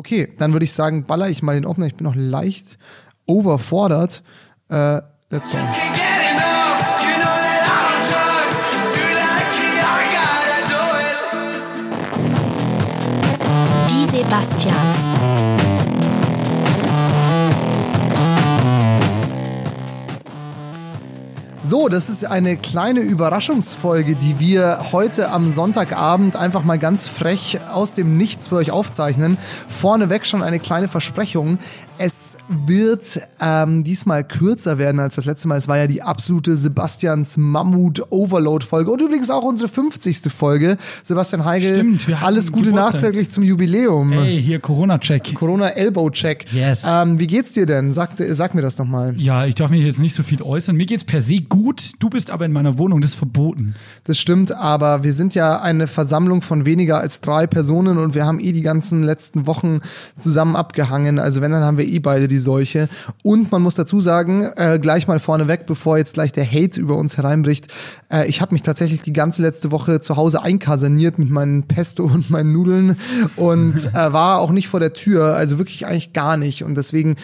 Okay, dann würde ich sagen, baller ich mal den Opener. Ich bin noch leicht overfordert. Äh, let's go. Can't get So, das ist eine kleine Überraschungsfolge, die wir heute am Sonntagabend einfach mal ganz frech aus dem Nichts für euch aufzeichnen. Vorneweg schon eine kleine Versprechung. Es wird ähm, diesmal kürzer werden als das letzte Mal. Es war ja die absolute Sebastians Mammut-Overload-Folge und übrigens auch unsere 50. Folge. Sebastian Heigel, Stimmt, alles Gute Geburtstag. nachträglich zum Jubiläum. Hey, hier Corona-Check. Corona-Elbow-Check. Yes. Ähm, wie geht's dir denn? Sag, sag mir das doch mal. Ja, ich darf mich jetzt nicht so viel äußern. Mir geht's per se gut. Du bist aber in meiner Wohnung, das ist verboten. Das stimmt, aber wir sind ja eine Versammlung von weniger als drei Personen und wir haben eh die ganzen letzten Wochen zusammen abgehangen. Also wenn, dann haben wir eh beide die Seuche. Und man muss dazu sagen, äh, gleich mal vorneweg, bevor jetzt gleich der Hate über uns hereinbricht, äh, ich habe mich tatsächlich die ganze letzte Woche zu Hause einkasaniert mit meinen Pesto und meinen Nudeln und äh, war auch nicht vor der Tür, also wirklich eigentlich gar nicht. Und deswegen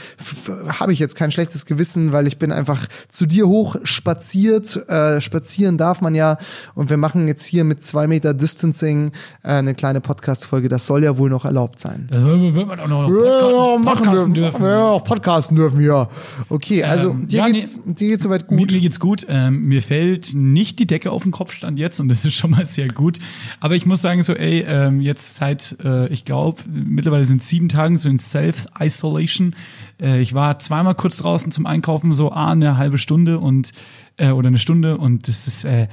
habe ich jetzt kein schlechtes Gewissen, weil ich bin einfach zu dir hoch spaziert. Äh, spazieren darf man ja. Und wir machen jetzt hier mit zwei Meter Distancing äh, eine kleine Podcast-Folge. Das soll ja wohl noch erlaubt sein. Da wird man auch noch Ja, Podca podcasten dürfen. Ja, auch podcasten dürfen, ja. Okay, also Ähm, dir, ja, geht's, dir geht's soweit Mir, gut. mir geht's gut. Ähm, mir fällt nicht die Decke auf den Kopf stand jetzt und das ist schon mal sehr gut. Aber ich muss sagen, so, ey, ähm, jetzt seit, äh, ich glaube, mittlerweile sind sieben Tagen so in Self-Isolation. Äh, ich war zweimal kurz draußen zum Einkaufen, so ah, eine halbe Stunde und äh, oder eine Stunde und das ist äh,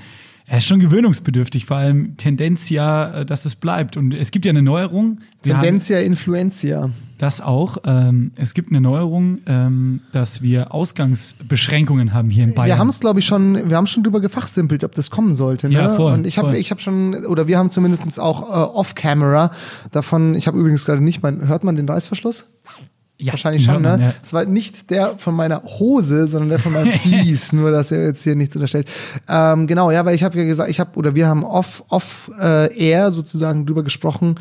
er ist schon gewöhnungsbedürftig, vor allem Tendenz ja, äh, dass es bleibt. Und es gibt ja eine Neuerung. Tendentia Influentia. das auch. Ähm, es gibt eine Neuerung, ähm, dass wir Ausgangsbeschränkungen haben hier in Bayern. Wir haben es, glaube ich, schon, wir haben schon drüber gefachsimpelt, ob das kommen sollte. Ne? Ja, voll, Und ich habe ich hab schon, oder wir haben zumindest auch äh, off-camera davon, ich habe übrigens gerade nicht mein, hört man den Reißverschluss? Ja, Wahrscheinlich schon, man, ne? ja. Es war nicht der von meiner Hose, sondern der von meinem Vlies, nur dass ihr jetzt hier nichts unterstellt. Ähm, genau, ja, weil ich habe ja gesagt, ich habe, oder wir haben off, off äh, air sozusagen drüber gesprochen,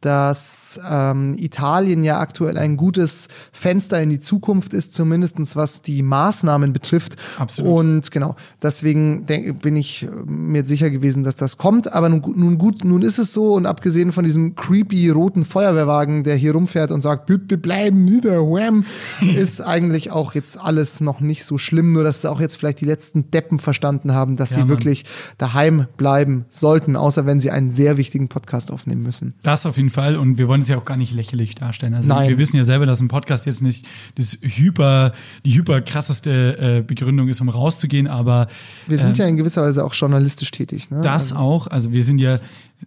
dass ähm, Italien ja aktuell ein gutes Fenster in die Zukunft ist, zumindestens was die Maßnahmen betrifft. Absolut. Und genau, deswegen denk, bin ich äh, mir sicher gewesen, dass das kommt. Aber nun, nun gut, nun ist es so und abgesehen von diesem creepy roten Feuerwehrwagen, der hier rumfährt und sagt, bitte bleiben wieder, wham, ist eigentlich auch jetzt alles noch nicht so schlimm. Nur, dass auch jetzt vielleicht die letzten Deppen verstanden haben, dass Ja, sie Mann. wirklich daheim bleiben sollten, außer wenn sie einen sehr wichtigen Podcast aufnehmen müssen. Das auf jeden Fall. Und wir wollen es ja auch gar nicht lächerlich darstellen. Also Nein. wir wissen ja selber, dass ein Podcast jetzt nicht das hyper, die hyper krasseste äh, Begründung ist, um rauszugehen, aber Wir sind ähm, ja in gewisser Weise auch journalistisch tätig. Ne? das auch. Also wir sind ja,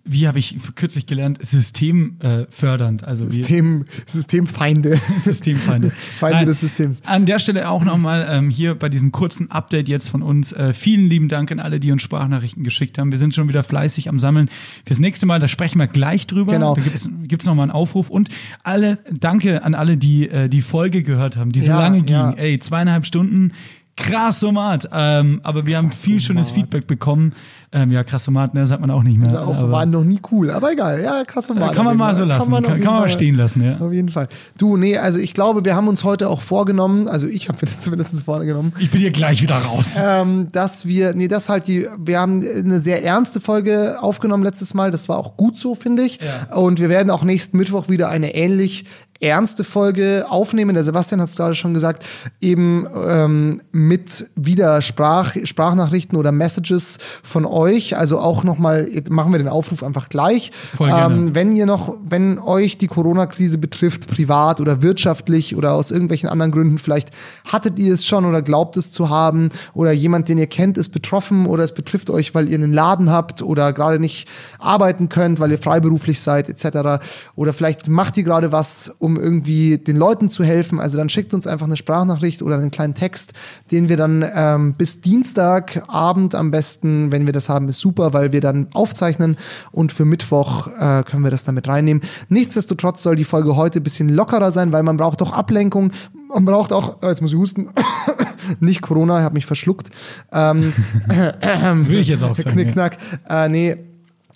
wie habe ich kürzlich gelernt, systemfördernd. Äh, also System, Systemfeinde. Systemfeinde. Feinde Nein, des Systems. An der Stelle auch nochmal ähm, hier bei diesem kurzen Update jetzt von uns. Äh, vielen lieben Dank an alle, die uns Sprachnachrichten geschickt haben. Wir sind schon wieder fleißig am Sammeln. Fürs nächste Mal, da sprechen wir gleich drüber. Genau. Da gibt's gibt's nochmal einen Aufruf. Und alle, danke an alle, die äh, die Folge gehört haben, die so Ja, lange ging. ja. Ey, zweieinhalb Stunden. Krass Format. Ähm, aber wir haben viel schönes Feedback bekommen. Ähm, ja, krass Format, ne, sagt man auch nicht mehr. Das auch, aber, war noch nie cool, aber egal. Ja, krass äh, kann man mal so lassen. Kann, auf kann, jeden man mal stehen lassen, ja. Auf jeden Fall. Du, nee, also ich glaube, wir haben uns heute auch vorgenommen, also ich habe mir das zumindest vorgenommen, Ich bin hier gleich wieder raus. ähm, dass wir, nee, das halt die, wir haben eine sehr ernste Folge aufgenommen letztes Mal, das war auch gut so, finde ich. Ja. Und wir werden auch nächsten Mittwoch wieder eine ähnlich ernste Folge aufnehmen. Der Sebastian hat es gerade schon gesagt, eben ähm, mit wieder Sprach, Sprachnachrichten oder Messages von euch. Also auch nochmal, machen wir den Aufruf einfach gleich. Ähm, wenn ihr noch, wenn euch die Corona-Krise betrifft, privat oder wirtschaftlich oder aus irgendwelchen anderen Gründen, vielleicht hattet ihr es schon oder glaubt es zu haben oder jemand, den ihr kennt, ist betroffen oder es betrifft euch, weil ihr einen Laden habt oder gerade nicht arbeiten könnt, weil ihr freiberuflich seid, etc. Oder vielleicht macht ihr gerade was, um irgendwie den Leuten zu helfen. Also dann schickt uns einfach eine Sprachnachricht oder einen kleinen Text, den wir dann ähm, bis Dienstagabend am besten, wenn wir das haben, ist super, weil wir dann aufzeichnen und für Mittwoch äh, können wir das damit reinnehmen. Nichtsdestotrotz soll die Folge heute ein bisschen lockerer sein, weil man braucht auch Ablenkung. Man braucht auch, äh, jetzt muss ich husten, nicht Corona, ich habe mich verschluckt. Ähm, Würde ich jetzt auch sagen. ja. Knickknack. Äh, nee,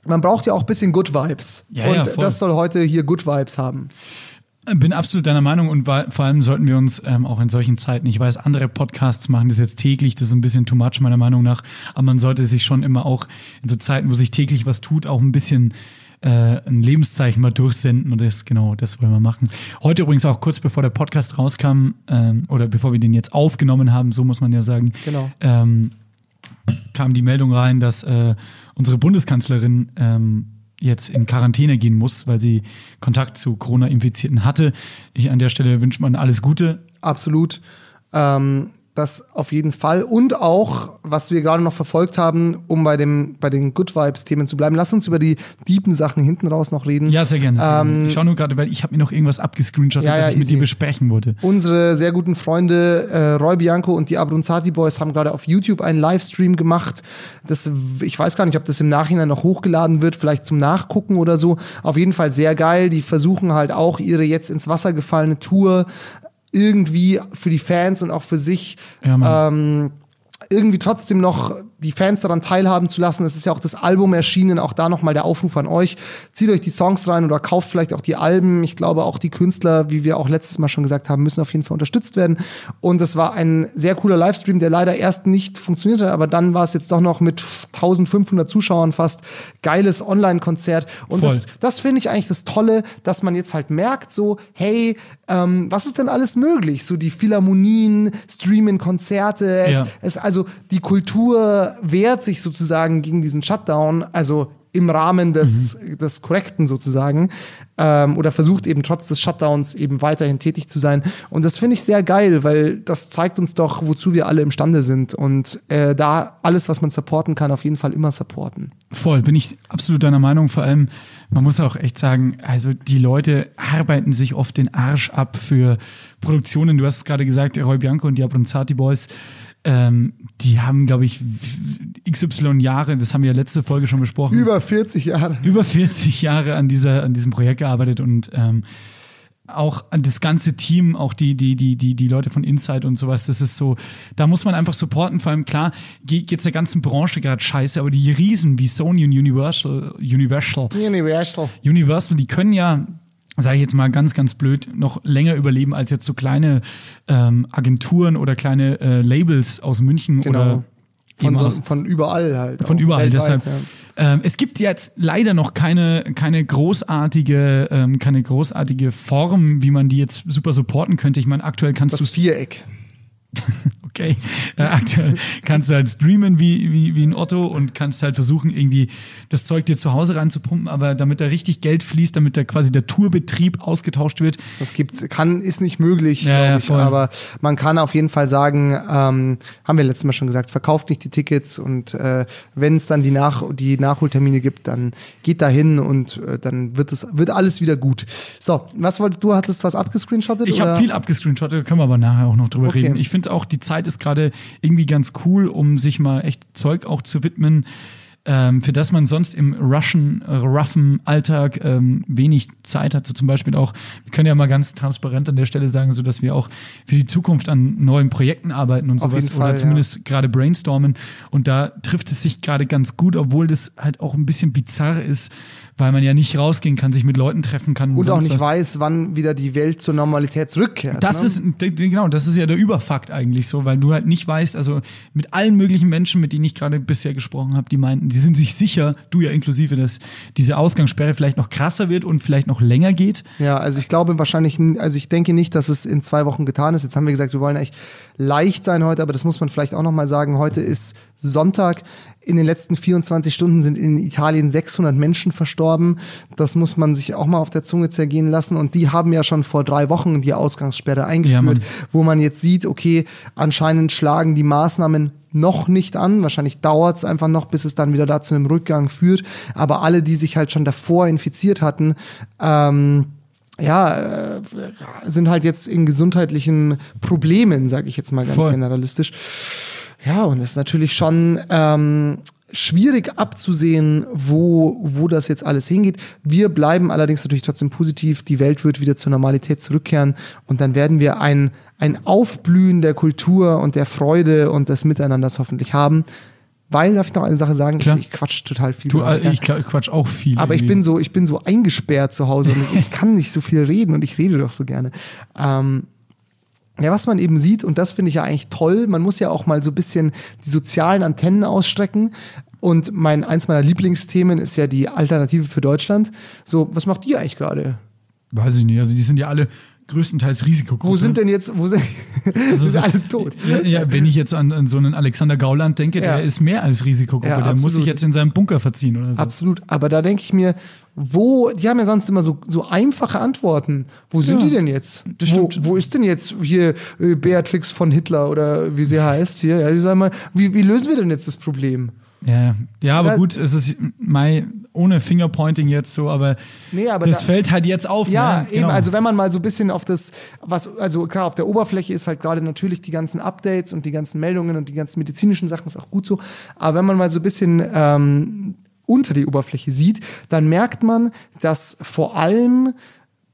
man braucht ja auch ein bisschen Good Vibes. Ja, ja, und voll. das soll heute hier Good Vibes haben. Bin absolut deiner Meinung und vor allem sollten wir uns ähm, auch in solchen Zeiten, ich weiß, andere Podcasts machen das jetzt täglich, das ist ein bisschen too much meiner Meinung nach, aber man sollte sich schon immer auch in so Zeiten, wo sich täglich was tut, auch ein bisschen äh, ein Lebenszeichen mal durchsenden und das genau, das wollen wir machen. Heute übrigens auch kurz bevor der Podcast rauskam ähm, oder bevor wir den jetzt aufgenommen haben, so muss man ja sagen, Genau. ähm, kam die Meldung rein, dass äh, unsere Bundeskanzlerin ähm, jetzt in Quarantäne gehen muss, weil sie Kontakt zu Corona-Infizierten hatte. Ich an der Stelle wünsche man alles Gute. Absolut. Ähm, das auf jeden Fall. Und auch, was wir gerade noch verfolgt haben, um bei, dem, bei den Good Vibes-Themen zu bleiben. Lass uns über die deepen Sachen hinten raus noch reden. Ja, sehr gerne. Sehr gerne. Ähm, ich schaue nur gerade, weil ich habe mir noch irgendwas abgescreenshottet, Ja, das ja, ich mit easy. dir besprechen wollte. Unsere sehr guten Freunde äh, Roy Bianco und die Abronzati Boys haben gerade auf YouTube einen Livestream gemacht. Das, ich weiß gar nicht, ob das im Nachhinein noch hochgeladen wird, vielleicht zum Nachgucken oder so. Auf jeden Fall sehr geil. Die versuchen halt auch ihre jetzt ins Wasser gefallene Tour irgendwie für die Fans und auch für sich Ja, ähm, irgendwie trotzdem noch die Fans daran teilhaben zu lassen. Es ist ja auch das Album erschienen, auch da nochmal der Aufruf an euch. Zieht euch die Songs rein oder kauft vielleicht auch die Alben. Ich glaube auch die Künstler, wie wir auch letztes Mal schon gesagt haben, müssen auf jeden Fall unterstützt werden. Und es war ein sehr cooler Livestream, der leider erst nicht funktioniert hat, aber dann war es jetzt doch noch mit 1500 Zuschauern fast geiles Online-Konzert. Und Voll. das, das finde ich eigentlich das Tolle, dass man jetzt halt merkt, so, hey, ähm, was ist denn alles möglich? So die Philharmonien, streamen Konzerte, es, Ja. es, also die Kultur wehrt sich sozusagen gegen diesen Shutdown, also im Rahmen des, des Korrekten sozusagen, ähm, oder versucht eben trotz des Shutdowns eben weiterhin tätig zu sein. Und das finde ich sehr geil, weil das zeigt uns doch, wozu wir alle imstande sind. Und äh, da alles, was man supporten kann, auf jeden Fall immer supporten. Voll, bin ich absolut deiner Meinung. Vor allem, man muss auch echt sagen, also die Leute arbeiten sich oft den Arsch ab für Produktionen. Du hast es gerade gesagt, Roy Bianco und die Abronzati Boys, ähm, die haben, glaube ich, XY Jahre, das haben wir ja letzte Folge schon besprochen, Über 40 Jahre. über 40 Jahre an, dieser, an diesem Projekt gearbeitet und ähm, auch an das ganze Team, auch die, die, die, die, die Leute von Inside und sowas, das ist so, da muss man einfach supporten. Vor allem, klar, geht jetzt der ganzen Branche gerade scheiße, aber die Riesen wie Sony und Universal, Universal, Universal. Universal, die können ja, sage ich jetzt mal ganz, ganz blöd, noch länger überleben als jetzt so kleine ähm, Agenturen oder kleine äh, Labels aus München Genau. oder Von, so, von überall halt. von überall. weltweit, Deshalb, ähm, es gibt jetzt leider noch keine, keine großartige, ähm, keine großartige Form, wie man die jetzt super supporten könnte. Ich meine, aktuell kannst Das du Viereck. okay, äh, aktuell kannst du halt streamen wie, wie, wie ein Otto und kannst halt versuchen, irgendwie das Zeug dir zu Hause reinzupumpen, aber damit da richtig Geld fließt, damit da quasi der Tourbetrieb ausgetauscht wird. Das gibt's, kann, ist nicht möglich, Ja, glaube ich. aber man kann auf jeden Fall sagen, ähm, haben wir letztes Mal schon gesagt, verkauft nicht die Tickets und äh, wenn es dann die, Nach die Nachholtermine gibt, dann geht da hin und äh, dann wird es wird alles wieder gut. So, was wolltest du? Hattest was abgescreenshottet? Ich habe viel abgescreenshottet, können wir aber nachher auch noch drüber Okay. reden. Ich finde auch, die Zeit ist gerade irgendwie ganz cool, um sich mal echt Zeug auch zu widmen, ähm, für das man sonst im rushen, äh, roughen Alltag ähm, wenig Zeit hat. So zum Beispiel auch, wir können ja mal ganz transparent an der Stelle sagen, so dass wir auch für die Zukunft an neuen Projekten arbeiten und Auf sowas Fall, oder zumindest gerade brainstormen. Und da trifft es sich gerade ganz gut, obwohl das halt auch ein bisschen bizarr ist, weil man ja nicht rausgehen kann, sich mit Leuten treffen kann. und auch sonst nicht was. weiß, wann wieder die Welt zur Normalität zurückkehrt. Das ne? ist, genau, das ist ja der Überfakt eigentlich so, weil du halt nicht weißt, also mit allen möglichen Menschen, mit denen ich gerade bisher gesprochen habe, die meinten, die sind sich sicher, du ja inklusive, dass diese Ausgangssperre vielleicht noch krasser wird und vielleicht noch länger geht. Ja, also ich glaube wahrscheinlich, also ich denke nicht, dass es in zwei Wochen getan ist. Jetzt haben wir gesagt, wir wollen eigentlich leicht sein heute, aber das muss man vielleicht auch nochmal sagen. Heute ist Sonntag. In den letzten 24 Stunden sind in Italien 600 Menschen verstorben. Das muss man sich auch mal auf der Zunge zergehen lassen. Und die haben ja schon vor drei Wochen die Ausgangssperre Ja, eingeführt, Mann. wo man jetzt sieht, okay, anscheinend schlagen die Maßnahmen noch nicht an. Wahrscheinlich dauert es einfach noch, bis es dann wieder da zu einem Rückgang führt. Aber alle, die sich halt schon davor infiziert hatten, ähm, ja, äh, sind halt jetzt in gesundheitlichen Problemen, sage ich jetzt mal ganz Voll. generalistisch. Ja, und es ist natürlich schon ähm, schwierig abzusehen, wo, wo das jetzt alles hingeht. Wir bleiben allerdings natürlich trotzdem positiv. Die Welt wird wieder zur Normalität zurückkehren und dann werden wir ein, ein Aufblühen der Kultur und der Freude und des Miteinanders hoffentlich haben. Weil, darf ich noch eine Sache sagen? Klar. Ich, ich quatsch total viel. Du, ja. ich quatsch auch viel. Aber ich irgendwie. bin so, ich bin so eingesperrt zu Hause und ich, ich kann nicht so viel reden und ich rede doch so gerne. Ähm, ja, was man eben sieht, und das finde ich ja eigentlich toll, man muss ja auch mal so ein bisschen die sozialen Antennen ausstrecken. Und mein, eins meiner Lieblingsthemen ist ja die Alternative für Deutschland. So, was macht die eigentlich gerade? Weiß ich nicht. Also die sind ja alle größtenteils Risikogruppe. Wo sind denn jetzt, wo sind, Also sind alle tot? Ja, ja, wenn ich jetzt an, an so einen Alexander Gauland denke, Ja. der ist mehr als Risikogruppe. Ja, der muss sich jetzt in seinem Bunker verziehen oder so. Absolut. Aber da denke ich mir, wo, die haben ja sonst immer so, so einfache Antworten. Wo sind die denn jetzt? das Wo, stimmt. wo ist denn jetzt hier äh, Beatrix von Hitler oder wie sie heißt hier? Ja, die sagen mal, wie, wie lösen wir denn jetzt das Problem? Ja, ja aber Da- gut, es ist mai, ohne Fingerpointing jetzt so, aber, Nee, aber das da- fällt halt jetzt auf. Ja, ne? eben, Genau. also wenn man mal so ein bisschen auf das, was, also klar, auf der Oberfläche ist halt gerade natürlich die ganzen Updates und die ganzen Meldungen und die ganzen medizinischen Sachen ist auch gut so. Aber wenn man mal so ein bisschen ähm, unter die Oberfläche sieht, dann merkt man, dass vor allem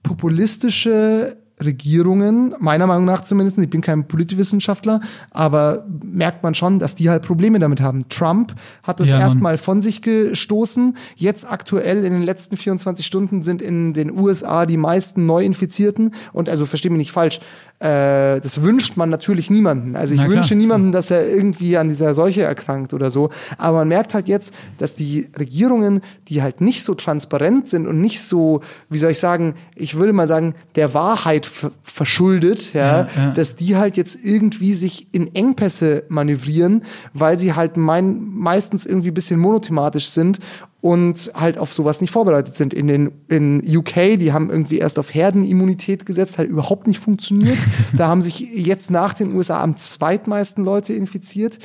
populistische Regierungen, meiner Meinung nach zumindest, ich bin kein Politikwissenschaftler, aber merkt man schon, dass die halt Probleme damit haben. Trump hat das Ja, erstmal von sich gestoßen. Jetzt aktuell in den letzten 24 Stunden sind in den USA die meisten Neuinfizierten. Und also verstehe mich nicht falsch, äh, das wünscht man natürlich niemanden. Also ich wünsche niemandem, dass er irgendwie an dieser Seuche erkrankt oder so. Aber man merkt halt jetzt, dass die Regierungen, die halt nicht so transparent sind und nicht so, wie soll ich sagen, ich würde mal sagen, der Wahrheit ver- verschuldet, ja, Ja, ja. dass die halt jetzt irgendwie sich in Engpässe manövrieren, weil sie halt mein, meistens irgendwie ein bisschen monothematisch sind und halt auf sowas nicht vorbereitet sind. In den in UK, die haben irgendwie erst auf Herdenimmunität gesetzt, hat überhaupt nicht funktioniert. da haben sich jetzt nach den USA am zweitmeisten Leute infiziert.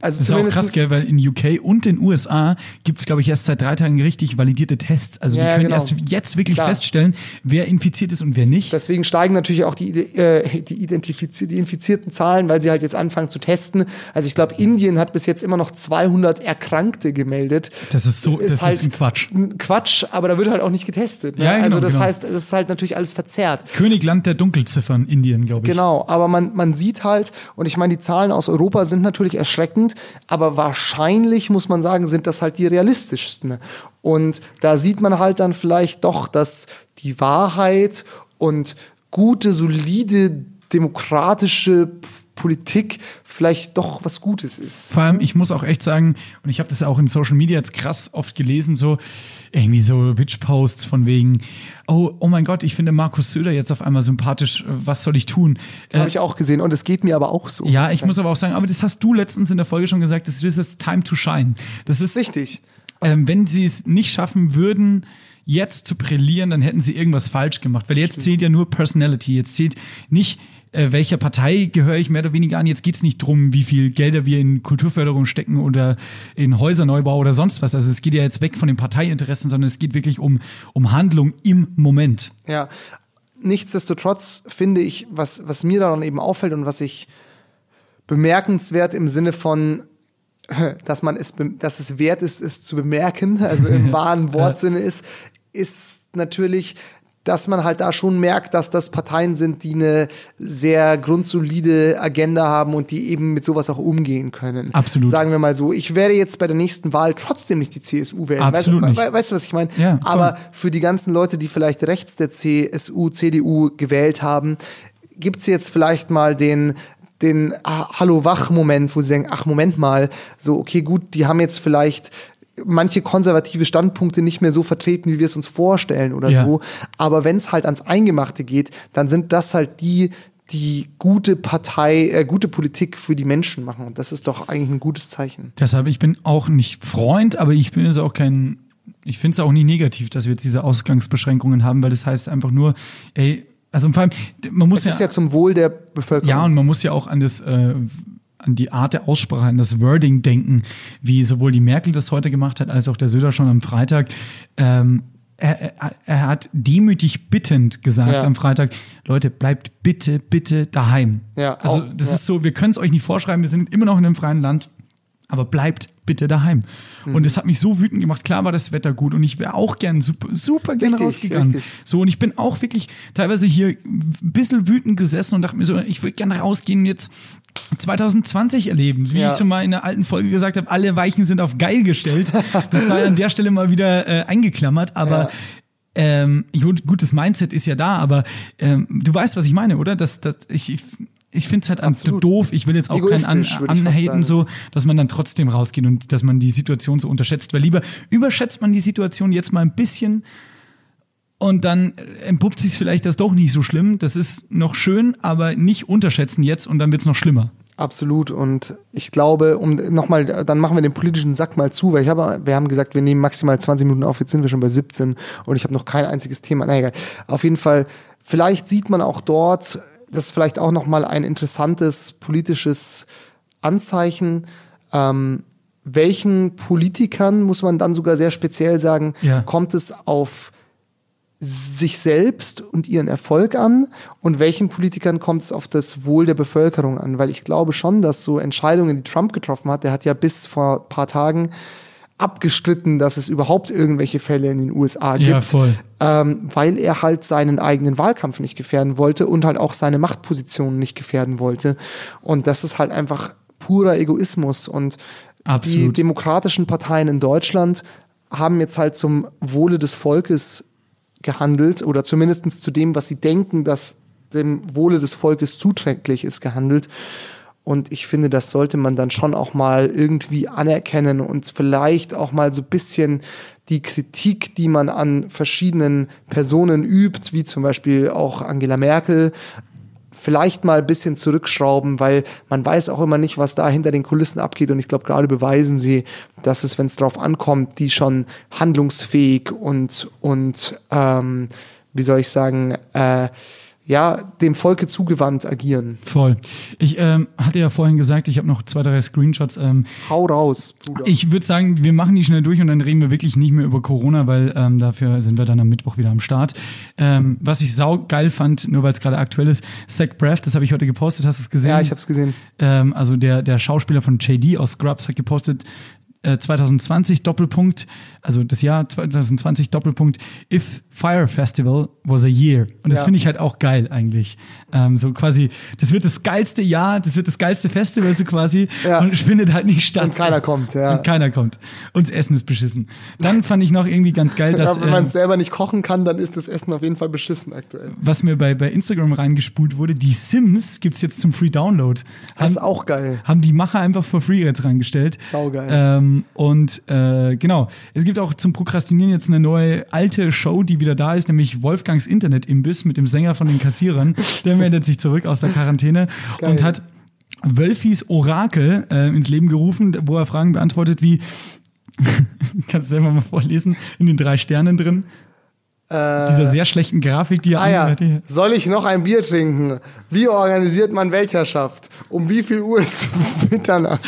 Also Das ist auch krass, gell, weil in UK und den USA gibt es, glaube ich, erst seit drei Tagen richtig validierte Tests. Also Ja, die können genau. erst jetzt wirklich Klar. feststellen, wer infiziert ist und wer nicht. Deswegen steigen natürlich auch die, äh, die, identifizi die infizierten Zahlen, weil sie halt jetzt anfangen zu testen. Also ich glaube, Indien hat bis jetzt immer noch 200 Erkrankte gemeldet. Das ist so, das ist ein Quatsch. ein Quatsch, aber da wird halt auch nicht getestet. Ne? Ja, genau, also das genau. heißt, es ist halt natürlich alles verzerrt. Königland der Dunkelziffern, Indien, glaube ich. Genau, aber man, man sieht halt, und ich meine, die Zahlen aus Europa sind natürlich erschreckend, aber wahrscheinlich, muss man sagen, sind das halt die realistischsten. Und da sieht man halt dann vielleicht doch, dass die Wahrheit und gute, solide, demokratische Politik vielleicht doch was Gutes ist. Vor allem, ich muss auch echt sagen, und ich habe das auch in Social Media jetzt krass oft gelesen, so irgendwie so Witch-Posts von wegen, oh, oh mein Gott, ich finde Markus Söder jetzt auf einmal sympathisch, äh, was soll ich tun? Äh, Habe ich auch gesehen und es geht mir aber auch so. ja, ich muss aber auch sagen, aber das hast du letztens in der Folge schon gesagt, das ist das Time to Shine. Das ist, Richtig. ähm, wenn sie es nicht schaffen würden, jetzt zu brillieren, dann hätten sie irgendwas falsch gemacht. Weil jetzt zählt ja nur Personality. Jetzt zählt nicht, äh, welcher Partei gehöre ich mehr oder weniger an. Jetzt geht's nicht drum, wie viel Gelder wir in Kulturförderung stecken oder in Häuserneubau oder sonst was. Also es geht ja jetzt weg von den Parteiinteressen, sondern es geht wirklich um, um Handlung im Moment. Ja, nichtsdestotrotz finde ich, was, was mir daran eben auffällt und was ich bemerkenswert im Sinne von, dass man es, dass es wert ist, es zu bemerken, also im wahren Wortsinne ist, ist natürlich, dass man halt da schon merkt, dass das Parteien sind, die eine sehr grundsolide Agenda haben und die eben mit sowas auch umgehen können. Absolut. Sagen wir mal so, ich werde jetzt bei der nächsten Wahl trotzdem nicht die CSU wählen. Absolut weißt, nicht. we- Weißt du, was ich meine? Ja. Aber für die ganzen Leute, die vielleicht rechts der CSU, CDU gewählt haben, gibt's jetzt vielleicht mal den den ah, Hallo Wach-Moment, wo sie denken, ach Moment mal, so okay gut, die haben jetzt vielleicht manche konservative Standpunkte nicht mehr so vertreten, wie wir es uns vorstellen oder Ja. so. Aber wenn es halt ans Eingemachte geht, dann sind das halt die, die gute Partei, äh, gute Politik für die Menschen machen. Und das ist doch eigentlich ein gutes Zeichen. Deshalb, ich bin auch nicht Freund, aber ich bin jetzt auch kein, ich finde es auch nie negativ, dass wir jetzt diese Ausgangsbeschränkungen haben, weil das heißt einfach nur, ey, also vor allem, man muss Das ist ja zum Wohl der Bevölkerung. Ja, und man muss ja auch an das, äh, an die Art der Aussprache, an das Wording denken, wie sowohl die Merkel das heute gemacht hat, als auch der Söder schon am Freitag. Ähm, er, er, er hat demütig bittend gesagt Ja. am Freitag, Leute, bleibt bitte, bitte daheim. Ja, also auch, das ja. ist so, wir können es euch nicht vorschreiben, wir sind immer noch in einem freien Land, aber bleibt bitte daheim. Mhm. Und es hat mich so wütend gemacht. Klar war das Wetter gut und ich wäre auch gern super, super gern Richtig, rausgegangen. richtig. So, und ich bin auch wirklich teilweise hier ein bisschen wütend gesessen und dachte mir so, ich würde gerne rausgehen jetzt. 2020 erleben. Wie Ja. ich schon mal in einer alten Folge gesagt habe, alle Weichen sind auf geil gestellt. Das sei an der Stelle mal wieder äh, eingeklammert, aber Ja. ähm, gut, gutes Mindset ist ja da, aber ähm, du weißt, was ich meine, oder? Das, das, ich, ich, finde es halt Absolut. doof. Ich will jetzt auch keinen an, anhaten, so, dass man dann trotzdem rausgeht und dass man die Situation so unterschätzt. Weil lieber überschätzt man die Situation jetzt mal ein bisschen und dann entpuppt sich vielleicht das doch nicht so schlimm. Das ist noch schön, aber nicht unterschätzen jetzt und dann wird es noch schlimmer. Absolut. Und ich glaube, um nochmal, dann machen wir den politischen Sack mal zu, weil ich habe, wir haben gesagt, wir nehmen maximal 20 Minuten auf, jetzt sind wir schon bei 17 und ich habe noch kein einziges Thema. Na egal. Auf jeden Fall, vielleicht sieht man auch dort, das ist vielleicht auch nochmal ein interessantes politisches Anzeichen. Ähm, welchen Politikern, muss man dann sogar sehr speziell sagen, Ja. kommt es auf sich selbst und ihren Erfolg an und welchen Politikern kommt es auf das Wohl der Bevölkerung an? Weil ich glaube schon, dass so Entscheidungen, die Trump getroffen hat, der hat ja bis vor ein paar Tagen abgestritten, dass es überhaupt irgendwelche Fälle in den USA gibt, Ja, voll. Ähm, weil er halt seinen eigenen Wahlkampf nicht gefährden wollte und halt auch seine Machtpositionen nicht gefährden wollte. Und das ist halt einfach purer Egoismus und die Absolut. demokratischen Parteien in Deutschland haben jetzt halt zum Wohle des Volkes gehandelt oder zumindest zu dem, was sie denken, dass dem Wohle des Volkes zuträglich ist, gehandelt. Und ich finde, das sollte man dann schon auch mal irgendwie anerkennen und vielleicht auch mal so ein bisschen die Kritik, die man an verschiedenen Personen übt, wie zum Beispiel auch Angela Merkel, vielleicht mal ein bisschen zurückschrauben, weil man weiß auch immer nicht, was da hinter den Kulissen abgeht. Und ich glaube, gerade beweisen sie, dass es, wenn es drauf ankommt, die schon handlungsfähig und, und ähm, wie soll ich sagen, äh, ja, dem Volke zugewandt agieren. Voll. Ich ähm, hatte ja vorhin gesagt, ich habe noch zwei, drei Screenshots. Ähm, Hau raus, Bruder. ich würde sagen, wir machen die schnell durch und dann reden wir wirklich nicht mehr über Corona, weil ähm, dafür sind wir dann am Mittwoch wieder am Start. Ähm, was ich sau geil fand, nur weil es gerade aktuell ist, Zach Braff, das habe ich heute gepostet, hast du es gesehen? ja, ich habe es gesehen. ähm, also der, der Schauspieler von JD aus Scrubs hat gepostet, äh, 2020 Doppelpunkt, also das Jahr 2020 Doppelpunkt, If Fire Festival was a year. Und das Ja. finde ich halt auch geil eigentlich. Ähm, so quasi, das wird das geilste Jahr, das wird das geilste Festival so quasi Ja. und es findet halt nicht statt. Und keiner kommt, ja. Und keiner kommt. Und das Essen ist beschissen. Dann fand ich noch irgendwie ganz geil, dass. ja, wenn man ähm, es selber nicht kochen kann, dann ist das Essen auf jeden Fall beschissen aktuell. was mir bei, bei Instagram reingespult wurde, die Sims gibt's jetzt zum Free Download. Das ist auch geil. haben die Macher einfach for free jetzt reingestellt. Saugeil. Ähm, und äh, genau, es gibt auch zum Prokrastinieren jetzt eine neue alte Show, die wieder da ist, nämlich Wolfgangs Internet-Imbiss mit dem Sänger von den Kassierern. Der meldet sich zurück aus der Quarantäne Geil. und hat Wölfis Orakel äh, ins Leben gerufen, wo er Fragen beantwortet wie, kannst du selber mal vorlesen, in den drei Sternen drin. Dieser sehr schlechten Grafik, die er Ah ja, soll ich noch ein Bier trinken? Wie organisiert man Weltherrschaft? Um wie viel Uhr ist Mitternacht?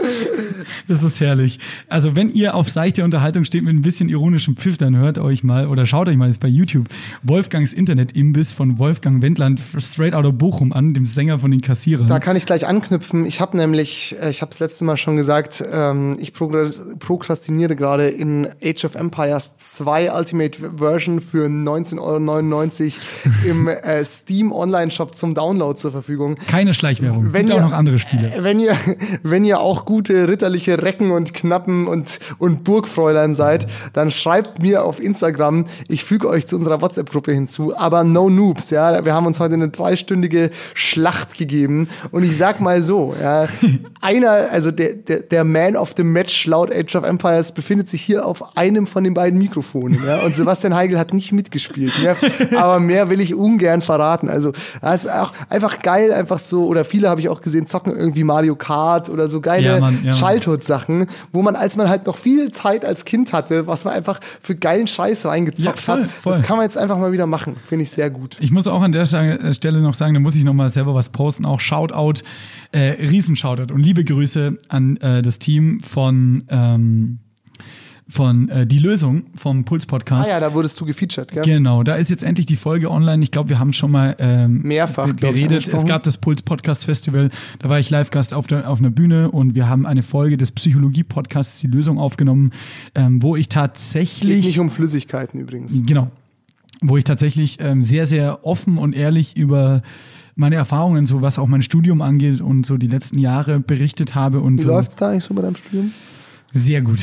Das ist herrlich. Also, wenn ihr auf seichte Unterhaltung steht mit ein bisschen ironischem Pfiff, dann hört euch mal oder schaut euch mal jetzt bei YouTube Wolfgangs Internet-Imbiss von Wolfgang Wendland straight out of Bochum an, dem Sänger von den Kassierern. Da kann ich gleich anknüpfen. Ich habe nämlich, äh, ich habe das letzte Mal schon gesagt, ähm, ich prokrastiniere gerade in Age of Empires 2 Ultimate Version für 19,99 Euro im äh, Steam Online-Shop zum Download zur Verfügung. Keine Schleichwerbung. Wenn Gibt auch ihr- noch andere Spiele. Wenn ihr, wenn ihr auch gute ritterliche Recken und Knappen und, und Burgfräulein seid, dann schreibt mir auf Instagram. Ich füge euch zu unserer WhatsApp-Gruppe hinzu. Aber no Noobs, ja. Wir haben uns heute eine dreistündige Schlacht gegeben. Und ich sag mal so, ja. Einer, also der, der, der Man of the Match laut Age of Empires befindet sich hier auf einem von den beiden Mikrofonen, ja. Und Sebastian Heigl hat nicht mitgespielt, ja. Aber mehr will ich ungern verraten. Also, das ist auch einfach geil, einfach so, oder viele habe ich auch gesehen, zocken irgendwie Mario Kart oder so geile Ja, Mann, ja. Childhood-Sachen, wo man, als man halt noch viel Zeit als Kind hatte, was man einfach für geilen Scheiß reingezockt Ja, voll, hat, voll. das kann man jetzt einfach mal wieder machen. Finde ich sehr gut. Ich muss auch an der Sta- Stelle noch sagen, da muss ich noch mal selber was posten. Auch Shoutout, äh, Riesen-Shoutout und liebe Grüße an äh, das Team von, ähm, von äh, Die Lösung vom Ah Puls-Podcast. ja, da wurdest du gefeatured, gell? Genau, da ist jetzt endlich die Folge online. Ich glaube, wir haben schon mal ähm, Mehrfach, beredet. Es gab das Puls Podcast Festival, da war ich Live-Gast auf, der, auf einer Bühne und wir haben eine Folge des Psychologie-Podcasts Die Lösung aufgenommen, ähm, wo ich Geht tatsächlich nicht um Flüssigkeiten übrigens. Genau. Wo ich tatsächlich ähm, sehr, sehr offen und ehrlich über meine Erfahrungen, so was auch mein Studium angeht und so die letzten Jahre berichtet habe und Wie so. läuft's da eigentlich so bei deinem Studium? Sehr gut.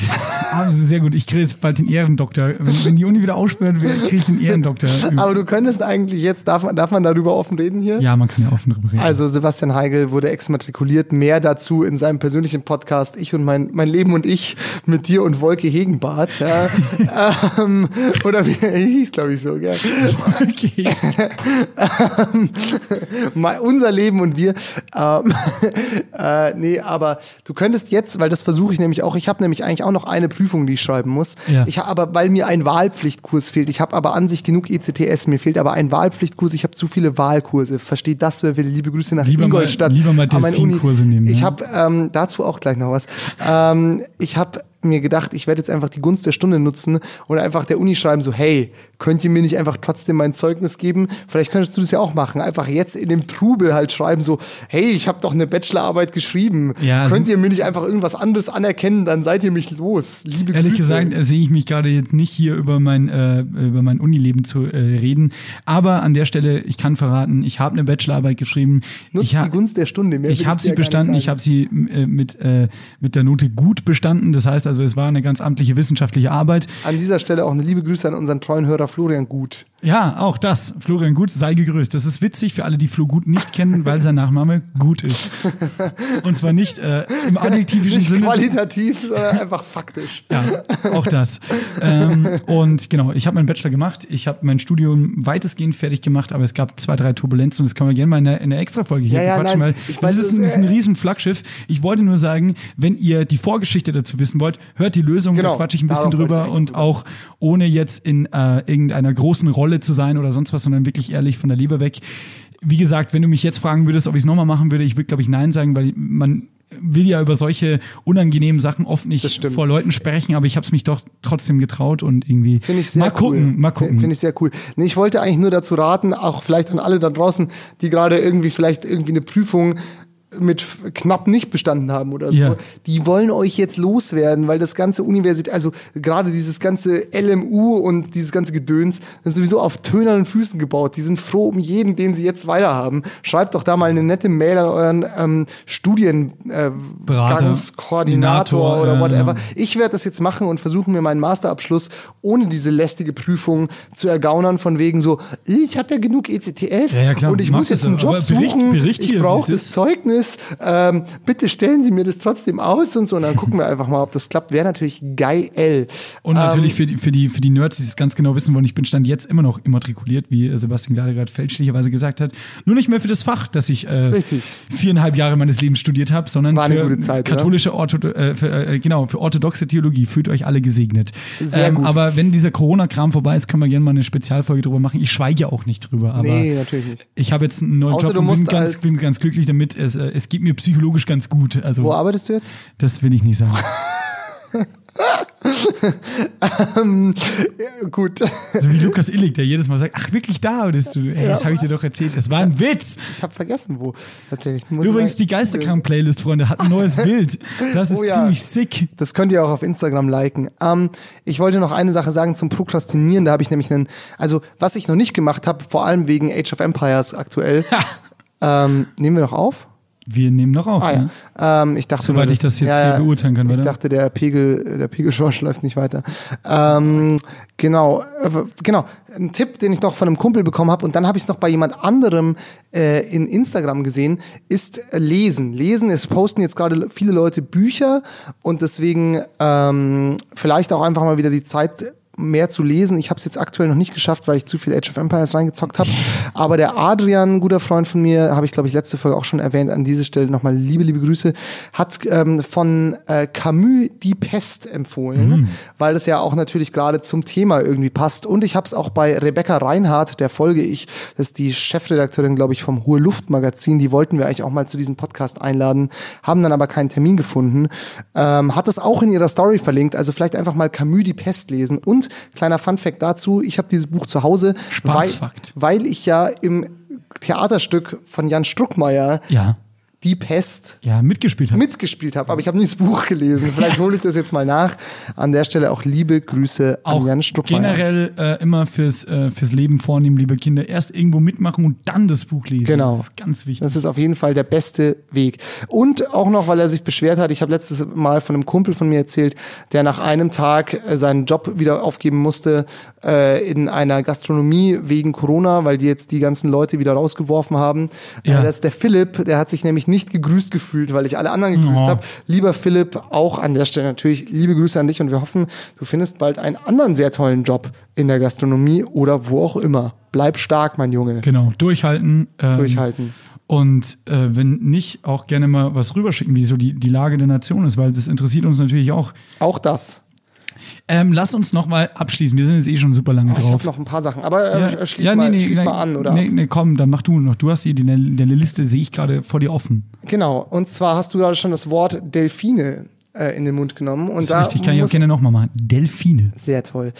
Ah, Sehr gut. Ich kriege jetzt bald den Ehrendoktor. Wenn, die Uni wieder aufsperrt, kriege ich den Ehrendoktor. Aber du könntest eigentlich jetzt, darf man, darf man darüber offen reden hier? ja, man kann ja offen drüber reden. Also Sebastian Heigel wurde exmatrikuliert. Mehr dazu in seinem persönlichen Podcast Ich und mein, mein Leben und ich mit dir und Wolke Hegenbart. Ja. ähm, oder wie hieß, glaube ich, so. Gell? okay. Unser Leben und wir. Ähm, äh, nee, aber du könntest jetzt, weil das versuche ich nämlich auch, ich habe nämlich eigentlich auch noch eine Prüfung, die ich schreiben muss. Ja. Ich habe aber, weil mir ein Wahlpflichtkurs fehlt, ich habe aber an sich genug ECTS, mir fehlt aber ein Wahlpflichtkurs, ich habe zu viele Wahlkurse. Versteht das, wer will? Liebe Grüße nach Lieber mal- Ingolstadt. lieber mal meine Uni. Delfinkurse nehmen, Ich ja. habe ähm, dazu auch gleich noch was. Ähm, ich habe mir gedacht, ich werde jetzt einfach die Gunst der Stunde nutzen und einfach der Uni schreiben, so, hey, könnt ihr mir nicht einfach trotzdem mein Zeugnis geben? Vielleicht könntest du das ja auch machen. Einfach jetzt in dem Trubel halt schreiben, so, hey, ich habe doch eine Bachelorarbeit geschrieben. Ja, also- könnt ihr mir nicht einfach irgendwas anderes anerkennen, dann seid ihr mich los. Liebe Ehrlich Grüße. gesagt äh, sehe ich mich gerade jetzt nicht hier über mein, äh, über mein Unileben zu äh, reden. Aber an der Stelle, ich kann verraten, ich habe eine Bachelorarbeit geschrieben. Nutzt ich ha- die Gunst der Stunde. Mehr ich habe sie bestanden, ich habe sie äh, mit, äh, mit der Note gut bestanden. Das heißt also, es war eine ganz amtliche wissenschaftliche Arbeit. An dieser Stelle auch eine liebe Grüße an unseren treuen Hörer Florian Gut. Ja, auch das. Florian Gut, sei gegrüßt. Das ist witzig für alle, die Flo Gut nicht kennen, weil sein Nachname Gut ist. Und zwar nicht äh, im adjektivischen Nicht Sinne. qualitativ, sondern einfach faktisch. Ja, auch das. ähm, und genau, ich habe meinen Bachelor gemacht. Ich habe mein Studium weitestgehend fertig gemacht, aber es gab zwei, drei Turbulenzen und das können wir gerne mal in der, in der Extra-Folge hier Ja, ja, bequatschen, nein, weil ich das, weiß, ist, das ein, das ist ein äh, riesen Flaggschiff. Ich wollte nur sagen, wenn ihr die Vorgeschichte dazu wissen wollt, hört die Lösung, Genau, da quatsche ich ein bisschen drüber und drüber. auch ohne jetzt in äh, irgendeiner großen Rolle zu sein oder sonst was, sondern wirklich ehrlich von der Leber weg. Wie gesagt, wenn du mich jetzt fragen würdest, ob ich es nochmal machen würde, ich würde, glaube ich, Nein sagen, weil man will ja über solche unangenehmen Sachen oft nicht vor Leuten sprechen, aber ich habe es mich doch trotzdem getraut und irgendwie Finde ich sehr mal gucken, cool. mal gucken. Finde ich sehr cool. Nee, ich wollte eigentlich nur dazu raten, auch vielleicht an alle da draußen, die gerade irgendwie vielleicht irgendwie eine Prüfung mit knapp nicht bestanden haben oder so, Ja. die wollen euch jetzt loswerden, weil das ganze Universität, also gerade dieses ganze LMU und dieses ganze Gedöns, das ist sowieso auf tönernen Füßen gebaut. Die sind froh um jeden, den sie jetzt weiterhaben. Schreibt doch da mal eine nette Mail an euren ähm, Studiengangskoordinator Koordinator, oder whatever. ja. Ich werde das jetzt machen und versuchen mir meinen Masterabschluss ohne diese lästige Prüfung zu ergaunern von wegen so, ich habe ja genug ECTS Ja, ja, und ich muss jetzt einen. Job Bericht- suchen, Bericht ich hier, brauche wie es das ist. Ähm, bitte stellen Sie mir das trotzdem aus und so und dann gucken wir einfach mal, ob das klappt. Wäre natürlich geil. Und natürlich Ähm, für die, für, die, für die Nerds, die es ganz genau wissen wollen, ich bin Stand jetzt immer noch immatrikuliert, wie Sebastian gerade gerade fälschlicherweise gesagt hat. Nur nicht mehr für das Fach, das ich äh, viereinhalb Jahre meines Lebens studiert habe, sondern für gute Zeit, katholische Ortho äh, für, äh, genau, für orthodoxe Theologie. Fühlt euch alle gesegnet. Ähm, Sehr gut. Aber wenn dieser Corona-Kram vorbei ist, können wir gerne mal eine Spezialfolge drüber machen. Ich schweige auch nicht drüber, aber Nee, natürlich nicht. ich habe jetzt einen neuen Außer Job und bin ganz, bin ganz glücklich damit. Es, äh, es geht mir psychologisch ganz gut. Also Wo arbeitest du jetzt? das will ich nicht sagen. Ja, gut. So wie Lukas Illig, der jedes Mal sagt, ach wirklich da bist du. Ey, das habe ich dir doch erzählt. Das war ein Witz. Ich habe vergessen, wo. Tatsächlich. Übrigens, die Geisterkrank-Playlist, Freunde, hat ein neues Bild. Das ist Oh ja. ziemlich sick. Das könnt ihr auch auf Instagram liken. Ähm, ich wollte noch eine Sache sagen zum Prokrastinieren. Da habe ich nämlich einen, also was ich noch nicht gemacht habe, vor allem wegen Age of Empires aktuell. ähm, nehmen wir noch auf? Wir nehmen noch auf. Ah ne? ja. Ähm, ich dachte Soweit nur, ich das jetzt hier beurteilen kann, Ich oder? dachte, der Pegel, der Pegelschorsch läuft nicht weiter. Ähm, genau, äh, genau. Ein Tipp, den ich noch von einem Kumpel bekommen habe und dann habe ich es noch bei jemand anderem äh, in Instagram gesehen, ist Lesen. Lesen, es posten jetzt gerade viele Leute Bücher und deswegen ähm, vielleicht auch einfach mal wieder die Zeit mehr zu lesen. Ich habe es jetzt aktuell noch nicht geschafft, weil ich zu viel Age of Empires reingezockt habe. Aber der Adrian, ein guter Freund von mir, habe ich glaube ich letzte Folge auch schon erwähnt, an dieser Stelle nochmal liebe, liebe Grüße, hat ähm, von äh, Camus Die Pest empfohlen, weil das ja auch natürlich gerade zum Thema irgendwie passt. Und ich habe es auch bei Rebecca Reinhardt, der folge ich, das ist die Chefredakteurin, glaube ich, vom Hohe Luft Magazin, die wollten wir eigentlich auch mal zu diesem Podcast einladen, haben dann aber keinen Termin gefunden, ähm, hat das auch in ihrer Story verlinkt, also vielleicht einfach mal Camus Die Pest lesen. Und kleiner Funfact dazu, ich habe dieses Buch zu Hause, weil, weil ich ja im Theaterstück von Jan Struckmeier Ja. Die Pest Ja, mitgespielt hat. mitgespielt habe, aber ich habe nie das Buch gelesen. Vielleicht hole ich das jetzt mal nach. An der Stelle auch liebe Grüße an auch Jan Stuckmeier. generell äh, immer fürs, äh, fürs Leben vornehmen, liebe Kinder. Erst irgendwo mitmachen und dann das Buch lesen. Genau. Das ist ganz wichtig. Das ist auf jeden Fall der beste Weg. Und auch noch, weil er sich beschwert hat, ich habe letztes Mal von einem Kumpel von mir erzählt, der nach einem Tag äh, seinen Job wieder aufgeben musste äh, in einer Gastronomie wegen Corona, weil die jetzt die ganzen Leute wieder rausgeworfen haben. Ja. Äh, das ist der Philipp, der hat sich nämlich nicht gegrüßt gefühlt, weil ich alle anderen gegrüßt Oh. habe. Lieber Philipp, auch an der Stelle natürlich liebe Grüße an dich und wir hoffen, du findest bald einen anderen sehr tollen Job in der Gastronomie oder wo auch immer. Bleib stark, mein Junge. Genau, durchhalten. Ähm, Durchhalten. Und äh, wenn nicht, auch gerne mal was rüberschicken, wie so die, die Lage der Nation ist, weil das interessiert uns natürlich auch. Auch das. Ähm, lass uns noch mal abschließen. Wir sind jetzt eh schon super lange Oh, ich drauf. habe noch ein paar Sachen, aber äh, ja, schließ, ja, mal, nee, nee, schließ nee, mal an, oder? Nee, nee, komm, dann mach du noch. Du hast die, die deine Liste sehe ich gerade vor dir offen. Genau, und zwar hast du gerade schon das Wort Delfine äh, in den Mund genommen. Und Das ist da richtig, kann ich auch gerne nochmal machen. Delfine. Sehr toll.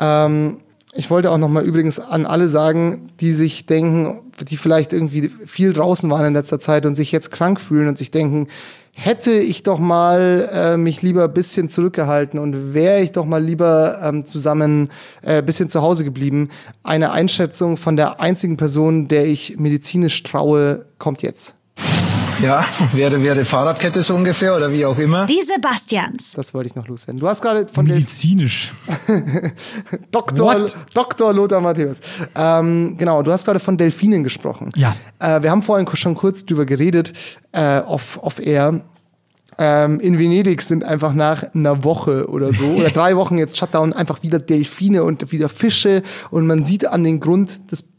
Ähm, ich wollte auch nochmal übrigens an alle sagen, die sich denken, die vielleicht irgendwie viel draußen waren in letzter Zeit und sich jetzt krank fühlen und sich denken, hätte ich doch mal äh, mich lieber ein bisschen zurückgehalten und wäre ich doch mal lieber ähm, zusammen äh, ein bisschen zu Hause geblieben. Eine Einschätzung von der einzigen Person, der ich medizinisch traue, kommt jetzt. Ja, wäre, wäre Fahrradkette so ungefähr oder wie auch immer. Die Sebastians. Das wollte ich noch loswerden. Du hast gerade von Medizinisch. Dr. What? Dr. Lothar Matthäus. Ähm, genau, du hast gerade von Delfinen gesprochen. Ja. Äh, wir haben vorhin schon kurz drüber geredet, äh, off, off air. Ähm, in Venedig sind einfach nach einer Woche oder so oder drei Wochen jetzt Shutdown einfach wieder Delfine und wieder Fische und man sieht an den Grund des,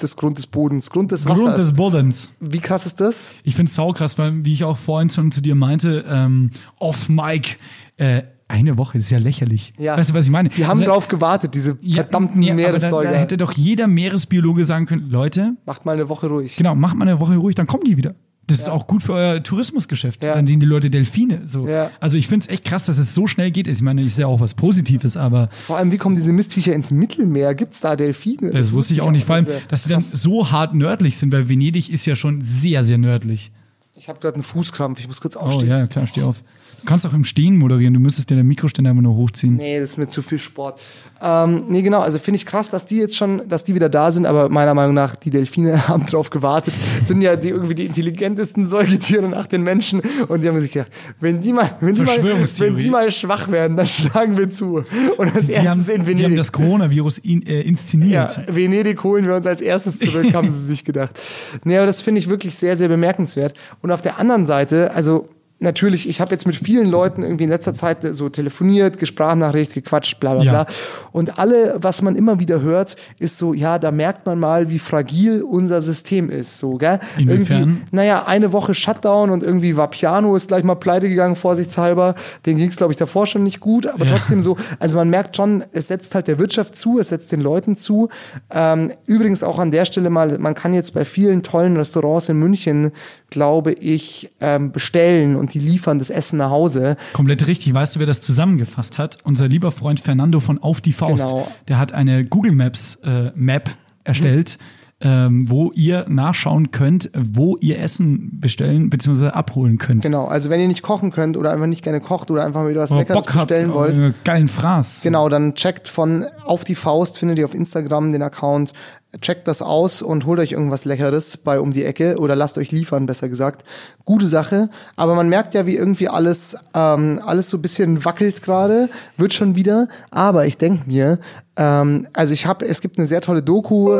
des, des Grund des Bodens, Grund des Wassers. Grund des Bodens. Wie krass ist das? Ich finde es saukrass, weil, wie ich auch vorhin schon zu dir meinte, ähm, off Mike, äh, eine Woche, das ist ja lächerlich. Ja. Weißt du, was ich meine? Die haben Also, drauf gewartet, diese ja, verdammten ja, aber da, da Meeressäuger. hätte doch jeder Meeresbiologe sagen können, Leute, Macht mal eine Woche ruhig. genau, macht mal eine Woche ruhig, dann kommen die wieder. Das ist auch gut für euer Tourismusgeschäft. Ja. Dann sehen die Leute Delfine. So. Ja. Also ich finde es echt krass, dass es so schnell geht. Ich meine, ich sehe auch was Positives, aber Vor allem, wie kommen diese Mistviecher ins Mittelmeer? Gibt's da Delfine? das, wusste ich auch nicht. Vor allem, Das ja dass sie dann so hart nördlich sind, weil Venedig ist ja schon sehr, sehr nördlich. Ich habe gerade einen Fußkrampf, ich muss kurz Oh aufstehen. ja, klar, steh auf. Du kannst auch im Stehen moderieren, du müsstest dir den Mikroständer immer nur hochziehen. Nee, das ist mir zu viel Sport. Ähm, nee, genau, also finde ich krass, dass die jetzt schon, dass die wieder da sind, aber meiner Meinung nach, die Delfine haben drauf gewartet, sind ja die irgendwie die intelligentesten Säugetiere nach den Menschen und die haben sich gedacht, wenn die mal, wenn die mal, wenn die mal schwach werden, dann schlagen wir zu. Und als Die erstes haben, in die haben Venedig. das Coronavirus in, äh, Ja, inszeniert. Venedig holen wir uns als erstes zurück, haben sie sich gedacht. Nee, aber das finde ich wirklich sehr, sehr bemerkenswert. Und auf der anderen Seite, also natürlich, ich habe jetzt mit vielen Leuten irgendwie in letzter Zeit so telefoniert, Gesprachnachricht, gequatscht, bla bla Ja. bla. Und alle, was man immer wieder hört, ist so, ja, da merkt man mal, wie fragil unser System ist. So, gell? Inwiefern? Irgendwie, naja, eine Woche Shutdown und irgendwie war Piano, ist gleich mal pleite gegangen, vorsichtshalber. Den ging es, glaube ich, davor schon nicht gut, aber Ja. trotzdem so, also man merkt schon, es setzt halt der Wirtschaft zu, es setzt den Leuten zu. Ähm, übrigens auch an der Stelle mal, man kann jetzt bei vielen tollen Restaurants in München, glaube ich, ähm, bestellen und die liefern das Essen nach Hause. Komplett richtig. Weißt du, wer das zusammengefasst hat? Unser lieber Freund Fernando von Auf die Faust. Genau. Der hat eine Google Maps äh, Map erstellt, ähm, wo ihr nachschauen könnt, wo ihr Essen bestellen bzw. abholen könnt. Genau, also wenn ihr nicht kochen könnt oder einfach nicht gerne kocht oder einfach mal wieder was Oder Leckeres Bock habt bestellen auf wollt, geilen Fraß. Genau, dann checkt von auf die Faust, findet ihr auf Instagram den Account, checkt das aus und holt euch irgendwas Leckeres bei um die Ecke oder lasst euch liefern, besser gesagt. Gute Sache, aber man merkt ja, wie irgendwie alles, ähm, alles so ein bisschen wackelt gerade, wird schon wieder, aber ich denke mir, ähm, also ich habe, es gibt eine sehr tolle Doku,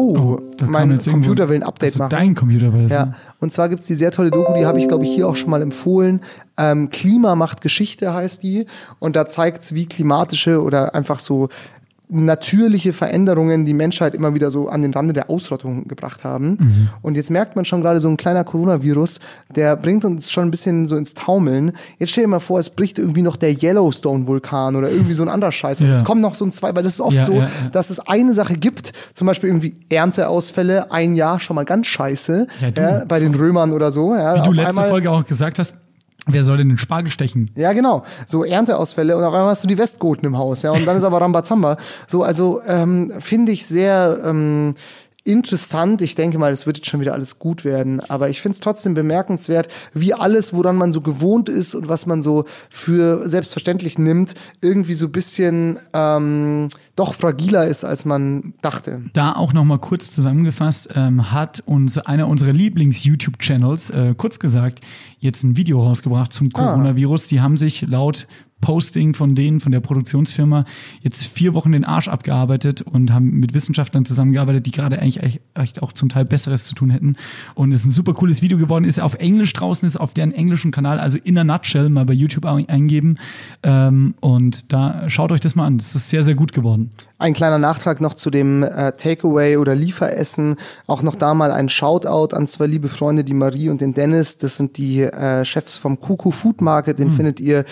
oh, kam mein Computer will ein Update also machen. Dein Computer war das. Ja, ne? und zwar gibt's die sehr tolle Doku, die habe ich, glaube ich, hier auch schon mal empfohlen. Ähm, Klima macht Geschichte heißt die. Und da zeigt's, wie klimatische oder einfach so natürliche Veränderungen die Menschheit immer wieder so an den Rande der Ausrottung gebracht haben. Mhm. Und jetzt merkt man schon gerade so ein kleiner Coronavirus, der bringt uns schon ein bisschen so ins Taumeln. Jetzt stell dir mal vor, es bricht irgendwie noch der Yellowstone-Vulkan oder irgendwie so ein anderer Scheiß. Also Ja. Es kommt noch so ein zwei, weil das ist oft Ja, so, ja, dass es eine Sache gibt, zum Beispiel irgendwie Ernteausfälle, ein Jahr schon mal ganz scheiße, bei den Römern oder so. Wie du letzte einmal, Folge auch gesagt hast, wer soll denn den Spargel stechen? Ja, genau. So Ernteausfälle und auf einmal hast du die Westgoten im Haus, ja, und dann ist aber Rambazamba. So, also ähm, finde ich sehr ähm, interessant. Ich denke mal, es wird jetzt schon wieder alles gut werden. Aber ich finde es trotzdem bemerkenswert, wie alles, woran man so gewohnt ist und was man so für selbstverständlich nimmt, irgendwie so ein bisschen ähm, doch fragiler ist, als man dachte. Da auch noch mal kurz zusammengefasst, ähm, hat uns einer unserer Lieblings-YouTube-Channels, äh, kurz gesagt, jetzt ein Video rausgebracht zum Coronavirus. Die haben sich laut Posting von denen, von der Produktionsfirma, jetzt vier Wochen den Arsch abgearbeitet und haben mit Wissenschaftlern zusammengearbeitet, die gerade eigentlich echt- auch zum Teil Besseres zu tun hätten. Und es ist ein super cooles Video geworden, ist auf Englisch draußen, ist auf deren englischen Kanal, also in a nutshell, mal bei YouTube ein- eingeben. Ähm, und da schaut euch das mal an. Das ist sehr, sehr gut geworden. Ein kleiner Nachtrag noch zu dem äh, Takeaway oder Lieferessen. Auch noch da mal ein Shoutout an zwei liebe Freunde, die Marie und den Dennis. Das sind die äh, Chefs vom Kuku Food Market. Den findet ihr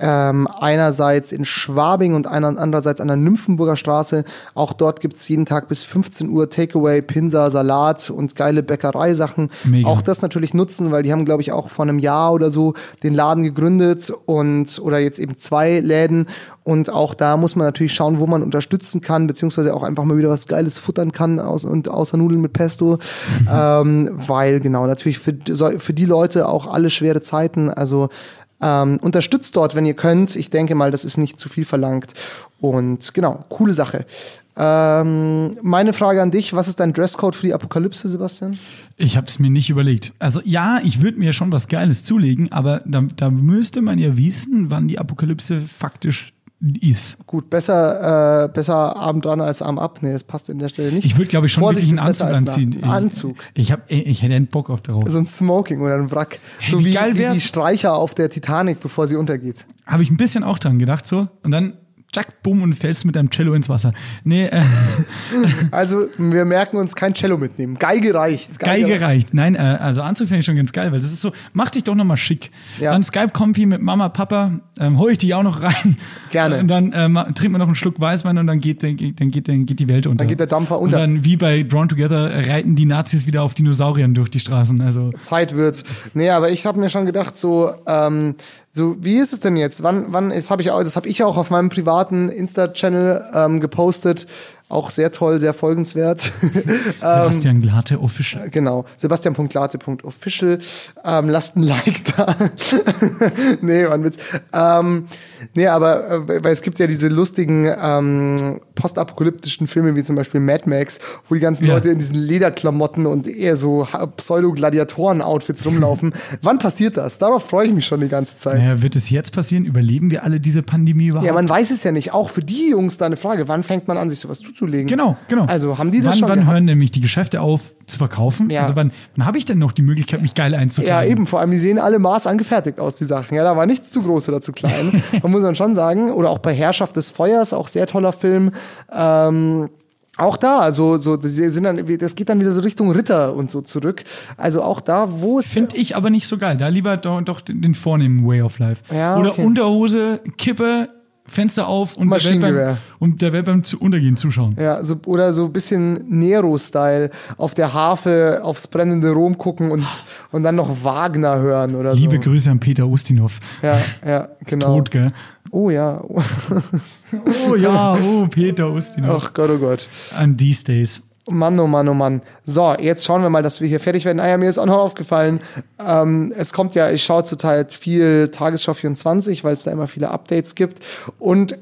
ähm, einerseits in Schwabing und einer, andererseits an der Nymphenburger Straße. Auch dort gibt's jeden Tag bis 15 Uhr Takeaway, Pinsa, Salat und geile Bäckereisachen. Mega. Auch das natürlich nutzen, weil die haben, glaube ich, auch vor einem Jahr oder so den Laden gegründet und oder jetzt eben zwei Läden. Und auch da muss man natürlich schauen, wo man unterstützen kann, beziehungsweise auch einfach mal wieder was Geiles futtern kann aus, und außer Nudeln mit Pesto. ähm, weil genau, natürlich für, für die Leute auch alle schwere Zeiten. Also ähm, unterstützt dort, wenn ihr könnt. Ich denke mal, das ist nicht zu viel verlangt. Und genau, coole Sache. Ähm, meine Frage an dich, was ist dein Dresscode für die Apokalypse, Sebastian? Ich habe es mir nicht überlegt. Also ja, ich würde mir schon was Geiles zulegen, aber da, da müsste man ja wissen, wann die Apokalypse faktisch ist. Gut, besser, äh, besser Arm dran als Arm ab. Nee, das passt an der Stelle nicht. Ich würde, glaube ich, schon Vorsicht wirklich einen Anzug anziehen. nah. Anzug. Ich, hab, ich hätte einen Bock auf darauf. So ein Smoking oder ein Wrack. Hey, so wie wie, wie die? Streicher auf der Titanic, bevor sie untergeht. Habe ich ein bisschen auch dran gedacht so. Und dann, zack, bumm, und fällst mit deinem Cello ins Wasser. Nee, äh, Also, wir merken uns kein Cello mitnehmen. Geige reicht. Geige reicht. Nein, äh, also Anzug finde ich schon ganz geil, weil das ist so, mach dich doch nochmal schick. Ja. Dann Skype-Comfy mit Mama, Papa, ähm, hol ich dich auch noch rein. Gerne. Und dann ähm, trinkt man noch einen Schluck Weißwein und dann geht, dann geht, dann geht, dann geht die Welt unter. Dann geht der Dampfer unter. Und dann, wie bei Drawn Together, reiten die Nazis wieder auf Dinosauriern durch die Straßen. Also, Zeit wird's. Nee, aber ich habe mir schon gedacht, so, ähm, so, wie ist es denn jetzt? Wann, wann, das habe ich auch, das habe ich auch auf meinem privaten Insta-Channel ähm, gepostet. Auch sehr toll, sehr folgenswert. Sebastian Glate Official. Genau, sebastian.late.official. Ähm, lasst ein Like da. nee, ein Witz. Ähm, nee, aber äh, weil es gibt ja diese lustigen ähm, postapokalyptischen Filme wie zum Beispiel Mad Max, wo die ganzen Ja. Leute in diesen Lederklamotten und eher so Pseudo-Gladiatoren-Outfits rumlaufen. Wann passiert das? Darauf freue ich mich schon die ganze Zeit. Naja, wird es jetzt passieren? Überleben wir alle diese Pandemie überhaupt? Ja, man weiß es ja nicht. Auch für die Jungs da eine Frage. Wann fängt man an, sich sowas zuzulegen? Genau, genau. Also haben die das wann, schon Wann gehabt? hören nämlich die Geschäfte auf zu verkaufen? Ja. Also wann, wann habe ich denn noch die Möglichkeit, mich geil Ja, einzukleiden? eben, vor allem, die sehen alle Maß angefertigt aus, die Sachen. Ja, da war nichts zu groß oder zu klein. Man muss man schon sagen. Oder auch bei Herrschaft des Feuers, auch sehr toller Film. Ähm, auch da, also so, die sind dann, das geht dann wieder so Richtung Ritter und so zurück. Also auch da, wo ist Finde ich aber nicht so geil. Da lieber doch, doch den, den vornehmen Way of Life. Ja, Oder okay. Unterhose, Kippe, Fenster auf und der, Welt beim, und der Welt beim zu Untergehen zuschauen. Ja, so, oder so ein bisschen Nero-Style auf der Harfe aufs brennende Rom gucken und, und dann noch Wagner hören oder Liebe so. Grüße an Peter Ustinov. Ja, ja, Ist genau. tot, gell? Oh ja. Oh ja, oh, Peter Ustinov. Ach Gott, oh Gott. An these days. Mann, oh Mann, oh Mann. So, jetzt schauen wir mal, dass wir hier fertig werden. Ah ja, mir ist auch noch aufgefallen, ähm, es kommt ja, ich schaue zurzeit viel Tagesschau 24, weil es da immer viele Updates gibt. Und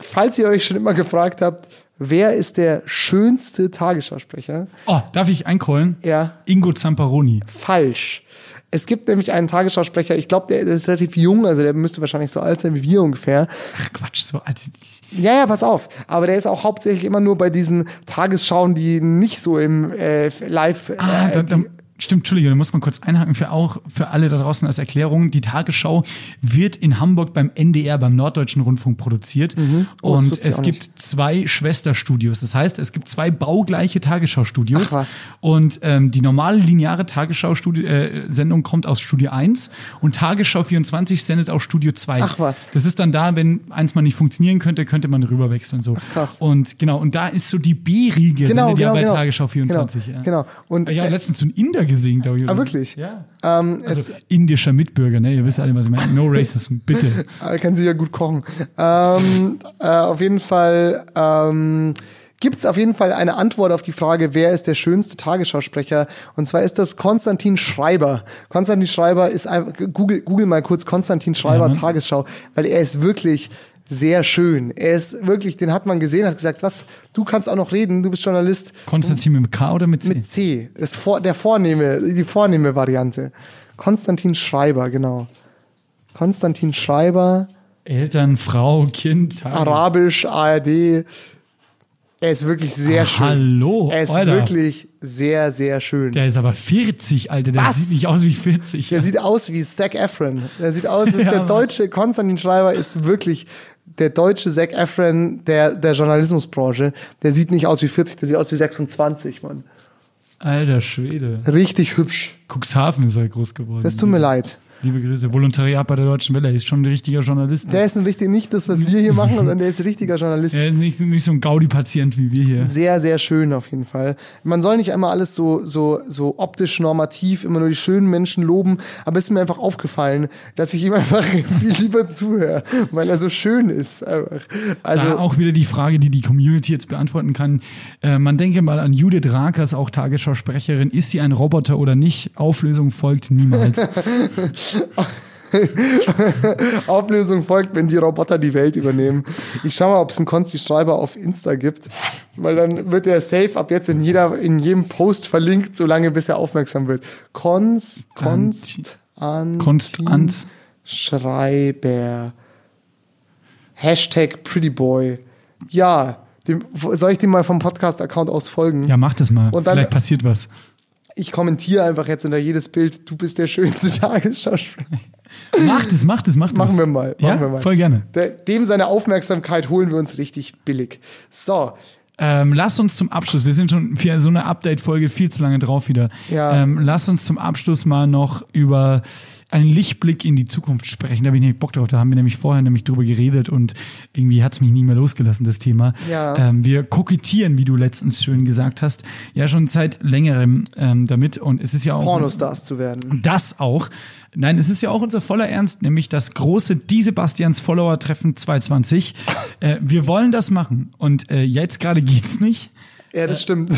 falls ihr euch schon immer gefragt habt, wer ist der schönste Tagesschausprecher? Oh, darf ich eincallen? Ja. Ingo Zamparoni. Falsch. Es gibt nämlich einen Tagesschausprecher, ich glaube, der ist relativ jung, also der müsste wahrscheinlich so alt sein wie wir ungefähr. Ach Quatsch, so also, Ja, ja, pass auf. Aber der ist auch hauptsächlich immer nur bei diesen Tagesschauen, die nicht so im äh, Live. Ah, äh, da, da, die, stimmt, Entschuldigung, da muss man kurz einhaken für auch für alle da draußen als Erklärung. Die Tagesschau wird in Hamburg beim NDR, beim Norddeutschen Rundfunk produziert. Oh, das und es gibt zwei Schwesterstudios. Das heißt, es gibt zwei baugleiche Tagesschau-Studios. Ach. Und ähm, die normale lineare Tagesschau-Sendung kommt aus Studio 1 und Tagesschau 24 sendet aus Studio 2. Ach, was. Das ist dann da, wenn eins mal nicht funktionieren könnte, könnte man rüberwechseln. So. krass. Und genau, und da ist so die B-Riege, Genau, sendet ja genau, bei genau. Tagesschau 24. Genau, ja. genau. Und, Ich habe äh, letztens so einen Inder gesehen, glaube ich. Ah, wirklich? Ja. ähm, Also indischer Mitbürger, ne? Ihr wisst alle, was ich meine. No Racism, bitte. er kann sie ja gut kochen. Ähm, äh, auf jeden Fall, ähm, gibt es auf jeden Fall eine Antwort auf die Frage, wer ist der schönste Tagesschausprecher? Und zwar ist das Konstantin Schreiber. Konstantin Schreiber ist ein, Google, Google mal kurz Konstantin Schreiber Ja. Tagesschau, weil er ist wirklich sehr schön. Er ist wirklich, den hat man gesehen, hat gesagt, was, du kannst auch noch reden, du bist Journalist. Konstantin mit K oder mit C? Mit C. Ist vor, der vornehme, die vornehme Variante. Konstantin Schreiber, genau. Konstantin Schreiber, Eltern, Frau, Kind. Tages- Arabisch, ARD. Er ist wirklich sehr Ah, schön. hallo, Er ist Alter. wirklich sehr, sehr schön. Der, Der ist aber 40, Alter. Der Was? sieht nicht aus wie 40. sieht aus wie Zac Efron. Der sieht aus, ist Ja, der deutsche Konstantin Schreiber ist wirklich der deutsche Zac Efron der, der Journalismusbranche. Der sieht nicht aus wie 40, der sieht aus wie 26, Mann. Alter Schwede. Richtig hübsch. Cuxhaven ist er groß geworden. Das tut mir leid. Liebe Grüße. Volontariat bei der Deutschen Welle. Er ist schon ein richtiger Journalist. Der ist ein richtig, nicht das, was wir hier machen, sondern der ist ein richtiger Journalist. Er ist nicht, nicht so ein Gaudi-Patient wie wir hier. Sehr, sehr schön auf jeden Fall. Man soll nicht immer alles so, so, so optisch normativ, immer nur die schönen Menschen loben, aber es ist mir einfach aufgefallen, dass ich ihm einfach viel lieber zuhöre, weil er so schön ist. Einfach. Also, da auch wieder die Frage, die die Community jetzt beantworten kann. Äh, man denke mal an Judith Rakers, auch Tagesschausprecherin. Ist sie ein Roboter oder nicht? Auflösung folgt niemals. Auflösung folgt, wenn die Roboter die Welt übernehmen. Ich schau mal, ob es einen Konsti Schreiber auf Insta gibt, weil dann wird er safe ab jetzt in, jeder, in jedem Post verlinkt, solange bis er aufmerksam wird. Konst, Konst. Schreiber. Hashtag Prettyboy. Ja, dem, soll ich dem mal vom Podcast-Account aus folgen? Ja, mach das mal. Und dann- Vielleicht passiert was. Ich kommentiere einfach jetzt unter jedes Bild, du bist der schönste Tagesschausprecher. Mach das, mach das, mach das. Machen wir mal. Machen ja, wir mal. voll gerne. Dem seine Aufmerksamkeit holen wir uns richtig billig. So, Ähm, lass uns zum Abschluss, wir sind schon für so eine Update-Folge viel zu lange drauf wieder. Ja. Ähm, lass uns zum Abschluss mal noch über einen Lichtblick in die Zukunft sprechen. Da habe ich nämlich Bock drauf. Da haben wir nämlich vorher nämlich drüber geredet und irgendwie hat es mich nie mehr losgelassen, das Thema. Ja. Ähm, wir kokettieren, wie du letztens schön gesagt hast, ja schon seit längerem ähm, damit. Und es ist ja auch. Pornostars zu werden. Das auch. Nein, es ist ja auch unser voller Ernst, nämlich das große Die Sebastians Follower-Treffen 220. äh, wir wollen das machen. Und äh, jetzt gerade geht's nicht. Ja, das stimmt.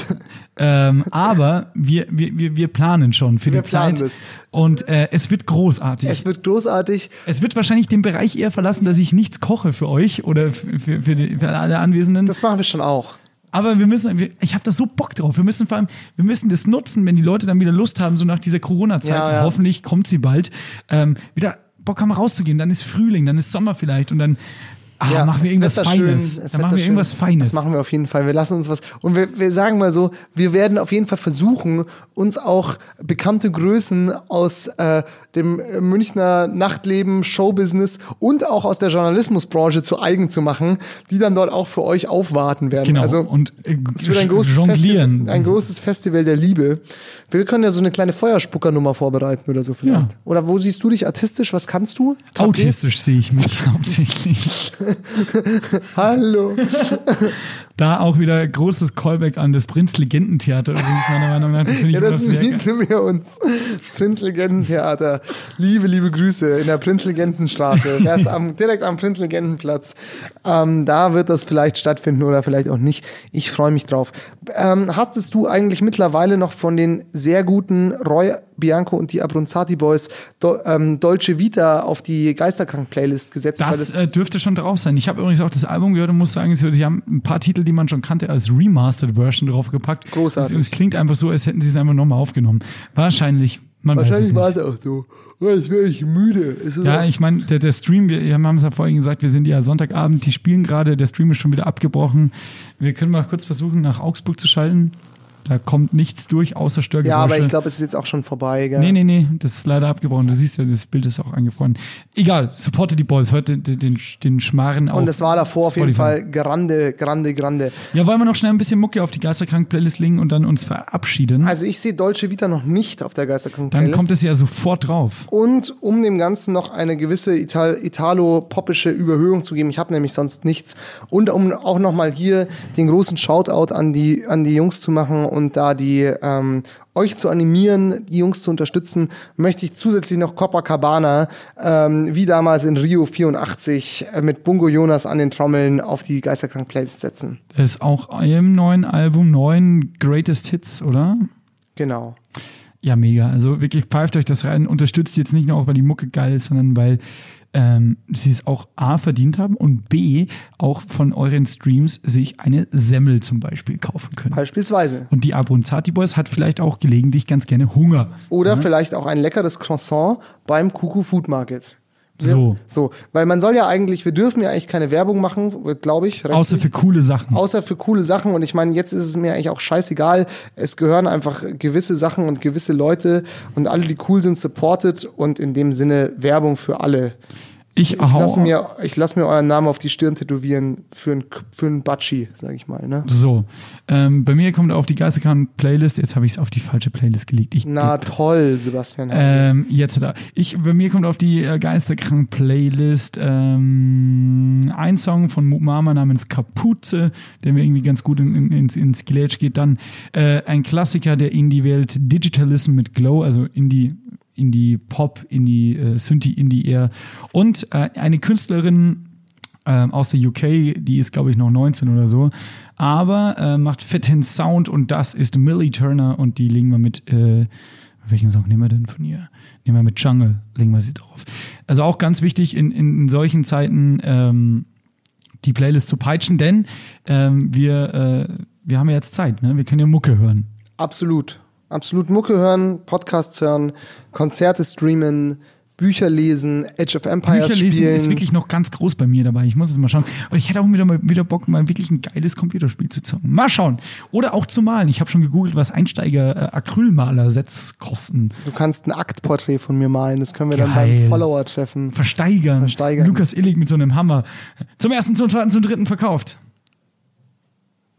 Ähm, aber wir, wir, wir, planen schon für Wir die Zeit. das. Und äh, es wird großartig. Es wird großartig. Es wird wahrscheinlich den Bereich eher verlassen, dass ich nichts koche für euch oder für, für, für, die, für alle Anwesenden. Das machen wir schon auch. Aber wir müssen, ich habe da so Bock drauf. Wir müssen vor allem, wir müssen das nutzen, wenn die Leute dann wieder Lust haben, so nach dieser Corona-Zeit. Ja, ja. Hoffentlich kommt sie bald. Ähm, wieder Bock haben rauszugehen. Dann ist Frühling, dann ist Sommer vielleicht und dann ah, Ja, machen wir irgendwas schön, Feines. wird machen wir schön. irgendwas Feines. Das machen wir auf jeden Fall. Wir lassen uns was. Und wir, wir sagen mal so, wir werden auf jeden Fall versuchen, uns auch bekannte Größen aus äh, dem Münchner Nachtleben, Showbusiness und auch aus der Journalismusbranche zu eigen zu machen, die dann dort auch für euch aufwarten werden. genau. Also und äh, es wird ein großes, jonglieren. Festival, ein großes Festival der Liebe. Wir können ja so eine kleine Feuerspuckernummer vorbereiten oder so vielleicht. Ja. Oder wo siehst du dich artistisch? Was kannst du? Autistisch sehe ich mich hauptsächlich. Hallo. Da auch wieder großes Callback an das Prinz-Legendentheater übrigens, meiner Meinung nach. Das Ja, das mieten wir uns. Das Prinzlegendentheater. Liebe, liebe Grüße in der Prinzlegendenstraße. Das ist am, direkt am Prinzlegendenplatz. Ähm, da wird das vielleicht stattfinden oder vielleicht auch nicht. Ich freue mich drauf. Ähm, hattest du eigentlich mittlerweile noch von den sehr guten Roy Bianco und die Abronzati Boys Do, ähm, Dolce Vita auf die Geisterkrank-Playlist gesetzt? Weil Das äh, dürfte schon drauf sein. Ich habe übrigens auch das Album gehört und muss sagen, sie haben ein paar Titel, die man schon kannte, als Remastered Version draufgepackt. Großartig. Es, es klingt einfach so, als hätten sie es einfach nochmal aufgenommen. Wahrscheinlich, man wahrscheinlich war es auch so. Oh, jetzt wäre ich müde. Ja, ich meine, der, der Stream, wir wir haben es ja vorhin gesagt, wir sind ja Sonntagabend, die spielen gerade, der Stream ist schon wieder abgebrochen. Wir können mal kurz versuchen, nach Augsburg zu schalten. Da kommt nichts durch, außer Störgeräusche. ja, aber ich glaube, es ist jetzt auch schon vorbei. Gell? Nee, nee, nee, das ist leider abgebrochen. Du siehst ja, das Bild ist auch eingefroren. Egal, supporte die Boys, heute den, den, den Schmarren auf Und es war davor auf jeden. Fall grande, grande, grande. Ja, wollen wir noch schnell ein bisschen Mucke auf die Geisterkrank-Playlist legen und dann uns verabschieden? Also ich sehe Dolce Vita noch nicht auf der dann Geisterkrank-Playlist. kommt es ja sofort drauf. Und um dem Ganzen noch eine gewisse Ital italo-popische Überhöhung zu geben, ich habe nämlich sonst nichts. Und um auch nochmal hier den großen Shoutout an die, an die Jungs zu machen und da die ähm, euch zu animieren, die Jungs zu unterstützen, möchte ich zusätzlich noch Copacabana, ähm, wie damals in Rio 84, äh, mit Bungo Jonas an den Trommeln auf die Geisterkrank-Playlist setzen. Ist auch im neuen Album, neuen Greatest Hits, oder? Genau. Ja, mega. Also wirklich pfeift euch das rein. Unterstützt jetzt nicht nur auch, weil die Mucke geil ist, sondern weil ähm, sie es auch A verdient haben und B auch von euren Streams sich eine Semmel zum Beispiel kaufen können. Beispielsweise. Und die Abronzati Boys hat vielleicht auch gelegentlich ganz gerne Hunger. Oder vielleicht auch ein leckeres Croissant beim Kuku Food Market. So. So, weil man soll ja eigentlich, wir dürfen ja eigentlich keine Werbung machen, glaube ich. rechtlich. Außer für coole Sachen. Außer für coole Sachen. Und ich meine, jetzt ist es mir eigentlich auch scheißegal. Es gehören einfach gewisse Sachen und gewisse Leute und alle, die cool sind, supported und in dem Sinne Werbung für alle. Ich, Ich lasse mir, ich lass mir euren Namen auf die Stirn tätowieren für ein, für ein Batschi, sag ich mal. Ne? So. Ähm, bei mir kommt auf die Geisterkran-Playlist. Jetzt habe ich es auf die falsche Playlist gelegt. Ich Na toll, Sebastian. Ähm, jetzt da. Ich, bei mir kommt auf die äh, Geisterkrank-Playlist ähm, ein Song von Mama namens Kapuze, der mir irgendwie ganz gut in, in, ins, ins Gelage geht. Dann äh, ein Klassiker der Indie-Welt, Digitalism mit Glow, also Indie, Indie Pop, Indie äh, Synthie, Indie eher. Und äh, eine Künstlerin ähm, aus der UK, die ist glaube ich noch 19 oder so, aber äh, macht fetten Sound und das ist Millie Turner und die legen wir mit äh, welchen Song nehmen wir denn von ihr? Nehmen wir mit Jungle, legen wir sie drauf. Also auch ganz wichtig in, in, solchen Zeiten ähm, die Playlist zu peitschen, denn ähm, wir, äh, wir haben ja jetzt Zeit, ne? wir können ja Mucke hören. Absolut. Absolut Mucke hören, Podcasts hören, Konzerte streamen, Bücher lesen, Age of Empires Bücher lesen spielen. ist wirklich noch ganz groß bei mir dabei. Ich muss es mal schauen. Und ich hätte auch wieder mal wieder Bock, mal wirklich ein geiles Computerspiel zu zocken. Mal schauen. Oder auch zu malen. Ich habe schon gegoogelt, was Einsteiger äh, kosten. du kannst ein Aktporträt von mir malen, das können wir dann Geil. beim Follower-Treffen. Versteigern. Versteigern. Lukas Illig mit so einem Hammer. Zum ersten, zum zweiten, zum dritten verkauft.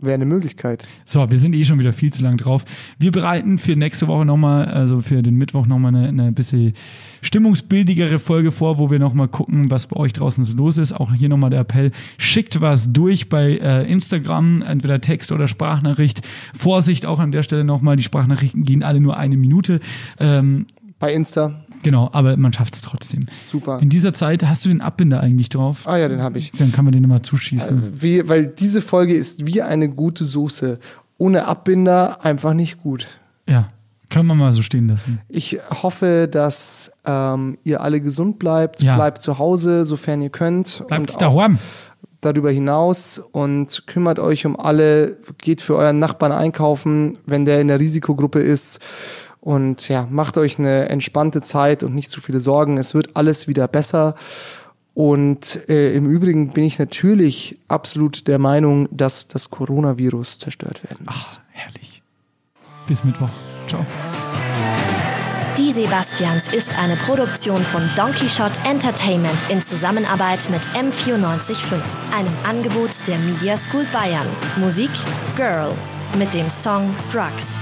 Wäre eine Möglichkeit. So, wir sind eh schon wieder viel zu lang drauf. Wir bereiten für nächste Woche nochmal, also für den Mittwoch nochmal eine, eine bisschen stimmungsbildigere Folge vor, wo wir nochmal gucken, was bei euch draußen so los ist. Auch hier nochmal der Appell, schickt was durch bei äh, Instagram, entweder Text oder Sprachnachricht. Vorsicht auch an der Stelle nochmal, die Sprachnachrichten gehen alle nur eine Minute. Ähm, Bei Insta. Genau, aber man schafft es trotzdem. Super. In dieser Zeit hast du den Abbinder eigentlich drauf? Ah ja, den habe ich. Dann kann man den immer zuschießen. Wie, weil diese Folge ist wie eine gute Soße. Ohne Abbinder einfach nicht gut. Ja, können wir mal so stehen lassen. Ich hoffe, dass ähm, ihr alle gesund bleibt. Ja. Bleibt zu Hause, sofern ihr könnt. Bleibt daheim. darüber hinaus und kümmert euch um alle. Geht für euren Nachbarn einkaufen, wenn der in der Risikogruppe ist. Und ja, macht euch eine entspannte Zeit und nicht zu viele Sorgen. Es wird alles wieder besser. Und äh, im Übrigen bin ich natürlich absolut der Meinung, dass das Coronavirus zerstört werden muss. Ach, herrlich. Bis Mittwoch. Ciao. Die Sebastians ist eine Produktion von Donkey Shot Entertainment in Zusammenarbeit mit M945, einem Angebot der Media School Bayern. Musik Girl mit dem Song Drugs.